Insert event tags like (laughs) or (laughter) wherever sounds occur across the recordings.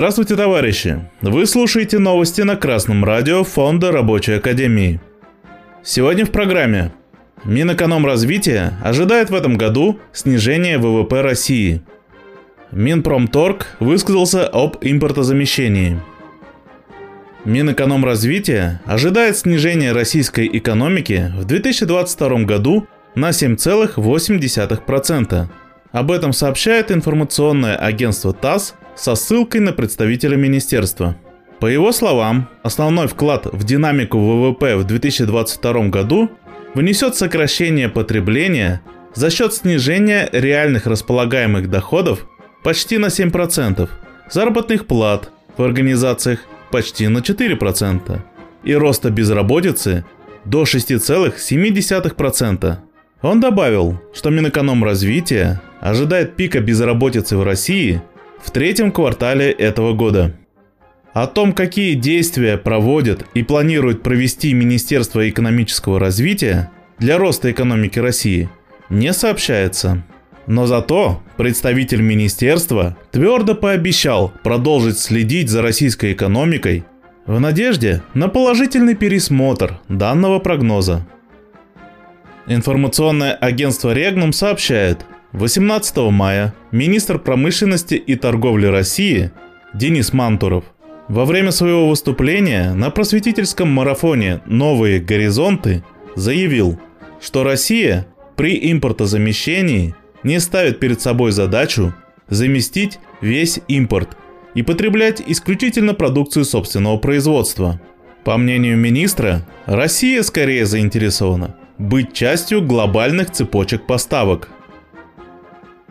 Здравствуйте, товарищи! Вы слушаете новости на Красном радио Фонда Рабочей Академии. Сегодня в программе Минэкономразвития ожидает в этом году снижение ВВП России. Минпромторг высказался об импортозамещении. Минэкономразвития ожидает снижения российской экономики в 2022 году на 7,8%. Об этом сообщает информационное агентство ТАСС со ссылкой на представителя министерства. По его словам, основной вклад в динамику ВВП в 2022 году внесет сокращение потребления за счет снижения реальных располагаемых доходов почти на 7%, заработных плат в организациях почти на 4% и роста безработицы до 6,7%. Он добавил, что Минэкономразвития ожидает пика безработицы в России в третьем квартале этого года. О том, какие действия проводят и планирует провести Министерство экономического развития для роста экономики России, не сообщается. Но зато представитель министерства твердо пообещал продолжить следить за российской экономикой в надежде на положительный пересмотр данного прогноза. Информационное агентство Регнум сообщает, 18 мая министр промышленности и торговли России Денис Мантуров во время своего выступления на просветительском марафоне «Новые горизонты» заявил, что Россия при импортозамещении не ставит перед собой задачу заместить весь импорт и потреблять исключительно продукцию собственного производства. По мнению министра, Россия скорее заинтересована быть частью глобальных цепочек поставок.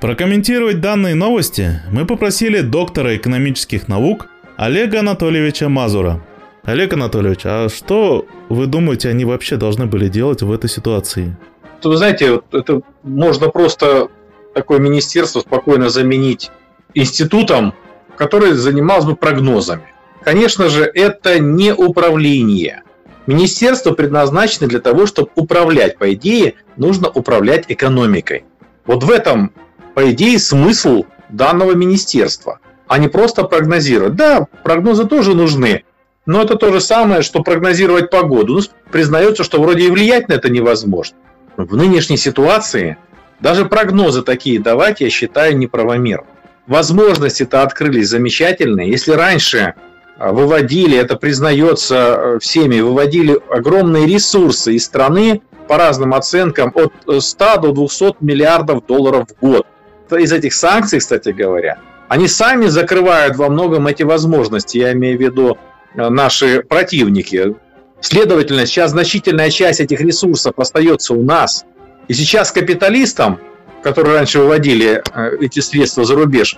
Прокомментировать данные новости мы попросили доктора экономических наук Олега Анатольевича Мазура. Олег Анатольевич, а что вы думаете, они вообще должны были делать в этой ситуации? Вы знаете, это можно просто такое министерство спокойно заменить институтом, который занимался бы прогнозами. Конечно же, это не управление. Министерство предназначено для того, чтобы управлять. По идее, нужно управлять экономикой. Вот в этом, по идее, смысл данного министерства, а не просто прогнозировать. Да, прогнозы тоже нужны, но это то же самое, что прогнозировать погоду. Ну, признается, что вроде и влиять на это невозможно. В нынешней ситуации даже прогнозы такие давать, я считаю, неправомерно. Возможности-то открылись замечательные. Если раньше а, выводили, это признается э, всеми, выводили огромные ресурсы из страны по разным оценкам от 100 э, до 200 миллиардов долларов в год. Из этих санкций, кстати говоря, они сами закрывают во многом эти возможности, я имею в виду э, наши противники. Следовательно, сейчас значительная часть этих ресурсов остается у нас. И сейчас капиталистам, которые раньше выводили эти средства за рубеж,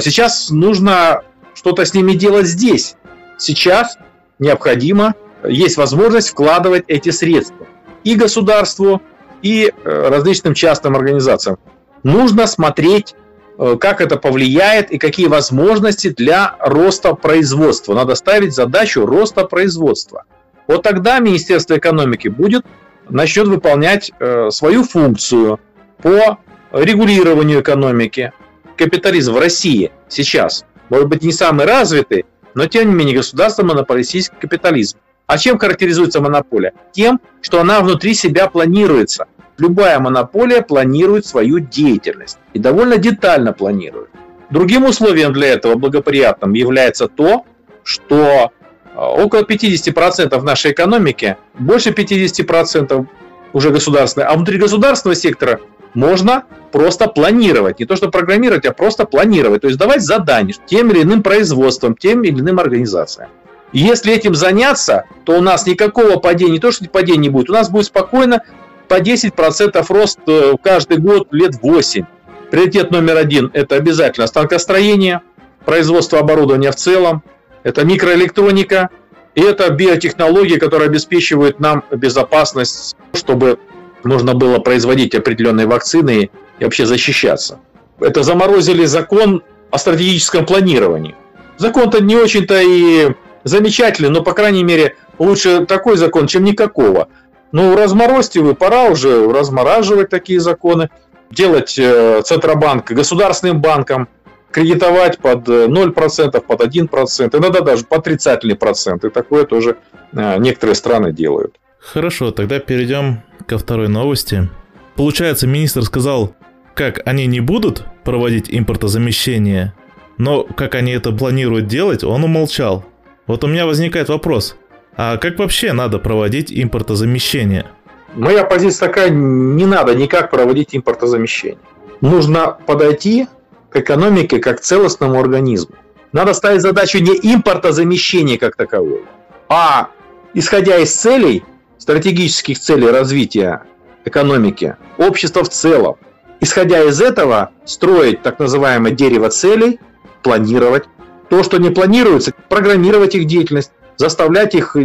сейчас нужно что-то с ними делать здесь. Сейчас необходимо, есть возможность вкладывать эти средства и государству, и э, различным частным организациям. Нужно смотреть, э, как это повлияет и какие возможности для роста производства. Надо ставить задачу роста производства. Вот тогда Министерство экономики будет начнет выполнять э, свою функцию по регулированию экономики. Капитализм в России сейчас может быть не самый развитый, но тем не менее государство монополистический капитализм. А чем характеризуется монополия? Тем, что она внутри себя планируется. Любая монополия планирует свою деятельность и довольно детально планирует. Другим условием для этого благоприятным является то, что а, около 50% нашей экономики, больше 50% уже государственной, а внутри государственного сектора можно просто планировать. Не то, что программировать, а просто планировать. То есть давать задания тем или иным производством, тем или иным организациям. Если этим заняться, то у нас никакого падения, не то, что падения не будет, у нас будет спокойно по 10% рост э, каждый год лет 8. Приоритет номер один – это обязательно станкостроение, производство оборудования в целом, это микроэлектроника, и это биотехнологии, которые обеспечивают нам безопасность, чтобы можно было производить определенные вакцины и вообще защищаться. Это заморозили закон о стратегическом планировании. Закон-то не очень-то и замечательный, но, по крайней мере, лучше такой закон, чем никакого. Ну, разморозьте вы, пора уже размораживать такие законы, делать э, Центробанк государственным банком, кредитовать под 0%, под 1%, иногда даже по отрицательный процент. И такое тоже некоторые страны делают. Хорошо, тогда перейдем ко второй новости. Получается, министр сказал, как они не будут проводить импортозамещение, но как они это планируют делать, он умолчал. Вот у меня возникает вопрос, а как вообще надо проводить импортозамещение? Моя позиция такая, не надо никак проводить импортозамещение. Нужно подойти к экономике как к целостному организму. Надо ставить задачу не импортозамещения как такового, а исходя из целей, стратегических целей развития экономики, общества в целом, исходя из этого, строить так называемое дерево целей, планировать. То, что не планируется, программировать их деятельность, заставлять их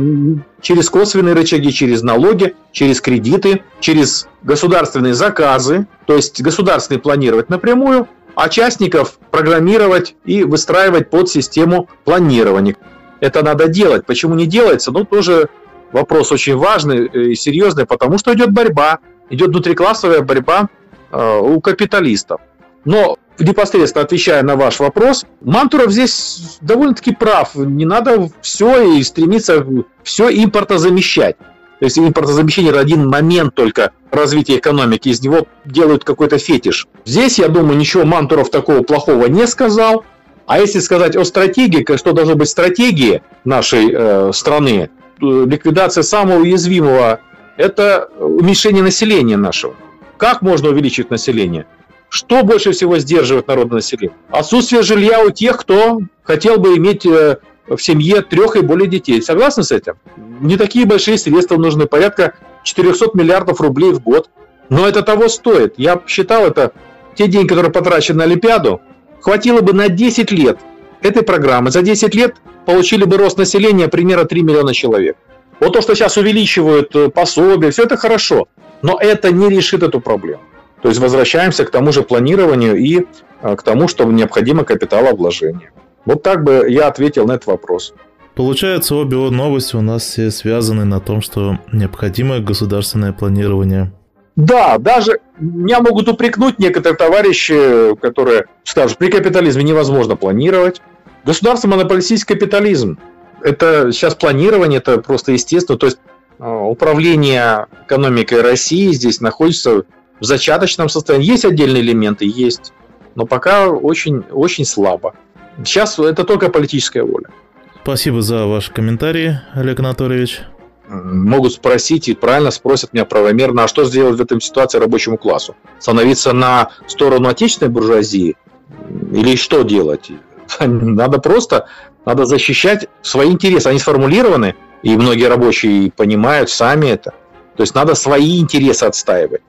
через косвенные рычаги, через налоги, через кредиты, через государственные заказы, то есть государственные планировать напрямую, а частников программировать и выстраивать под систему планирования. Это надо делать. Почему не делается? Ну, тоже вопрос очень важный и серьезный, потому что идет борьба, идет внутриклассовая борьба э, у капиталистов. Но непосредственно отвечая на ваш вопрос, Мантуров здесь довольно-таки прав. Не надо все и стремиться все импортозамещать. То есть импортозамещение – это один момент только развития экономики, из него делают какой-то фетиш. Здесь, я думаю, ничего Мантуров такого плохого не сказал. А если сказать о стратегии, что должно быть стратегии нашей э, страны, ликвидация самого уязвимого – это уменьшение населения нашего. Как можно увеличить население? Что больше всего сдерживает народное население? Отсутствие жилья у тех, кто хотел бы иметь э, в семье трех и более детей. Согласны с этим? Не такие большие средства нужны, порядка 400 миллиардов рублей в год. Но это того стоит. Я считал это, те деньги, которые потрачены на Олимпиаду, хватило бы на 10 лет этой программы. За 10 лет получили бы рост населения примерно 3 миллиона человек. Вот то, что сейчас увеличивают э, пособия, все это хорошо. Но это не решит эту проблему. То есть возвращаемся к тому же планированию и э, к тому, что необходимо капиталовложение. Вот так бы я ответил на этот вопрос. Получается, обе новости у нас все связаны на том, что необходимо государственное планирование. Да, даже меня могут упрекнуть некоторые товарищи, которые скажут, при капитализме невозможно планировать. Государство монополистический капитализм. Это сейчас планирование, это просто естественно. То есть э, управление экономикой России здесь находится в зачаточном состоянии. Есть отдельные элементы, есть, но пока очень, очень слабо. Сейчас это только политическая воля. Спасибо за ваши комментарии, Олег Анатольевич. Могут спросить и правильно спросят меня правомерно, а что сделать в этой ситуации рабочему классу? Становиться на сторону отечественной буржуазии? Или что делать? (laughs) Надо просто, надо защищать свои интересы. Они сформулированы, и многие рабочие понимают сами это. То есть надо свои интересы отстаивать.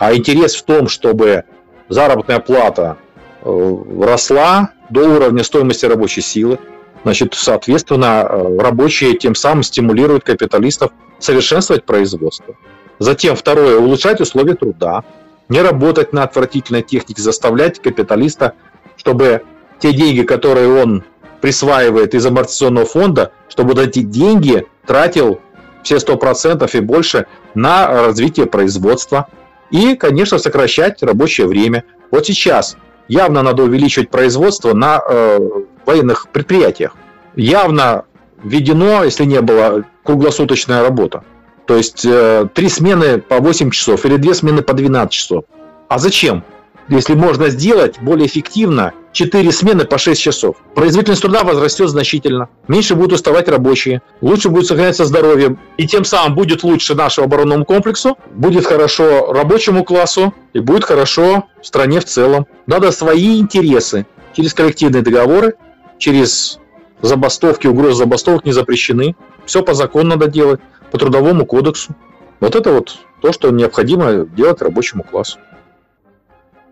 А интерес в том, чтобы заработная плата э, росла до уровня стоимости рабочей силы, значит, соответственно, э, рабочие тем самым стимулируют капиталистов совершенствовать производство. Затем, второе, улучшать условия труда, не работать на отвратительной технике, заставлять капиталиста, чтобы те деньги, которые он присваивает из амортизационного фонда, чтобы вот эти деньги тратил все 100% и больше на развитие производства, и, конечно, сокращать рабочее время. Вот сейчас явно надо увеличивать производство на э, военных предприятиях. Явно введено, если не было, круглосуточная работа. То есть э, три смены по 8 часов или две смены по 12 часов. А зачем? если можно сделать более эффективно 4 смены по 6 часов. Производительность труда возрастет значительно, меньше будут уставать рабочие, лучше будет сохраняться здоровье, и тем самым будет лучше нашему оборонному комплексу, будет хорошо рабочему классу и будет хорошо стране в целом. Надо свои интересы через коллективные договоры, через забастовки, угрозы забастовок не запрещены. Все по закону надо делать, по трудовому кодексу. Вот это вот то, что необходимо делать рабочему классу.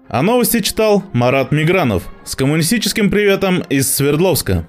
А новости читал Марат Мигранов с коммунистическим приветом из Свердловска.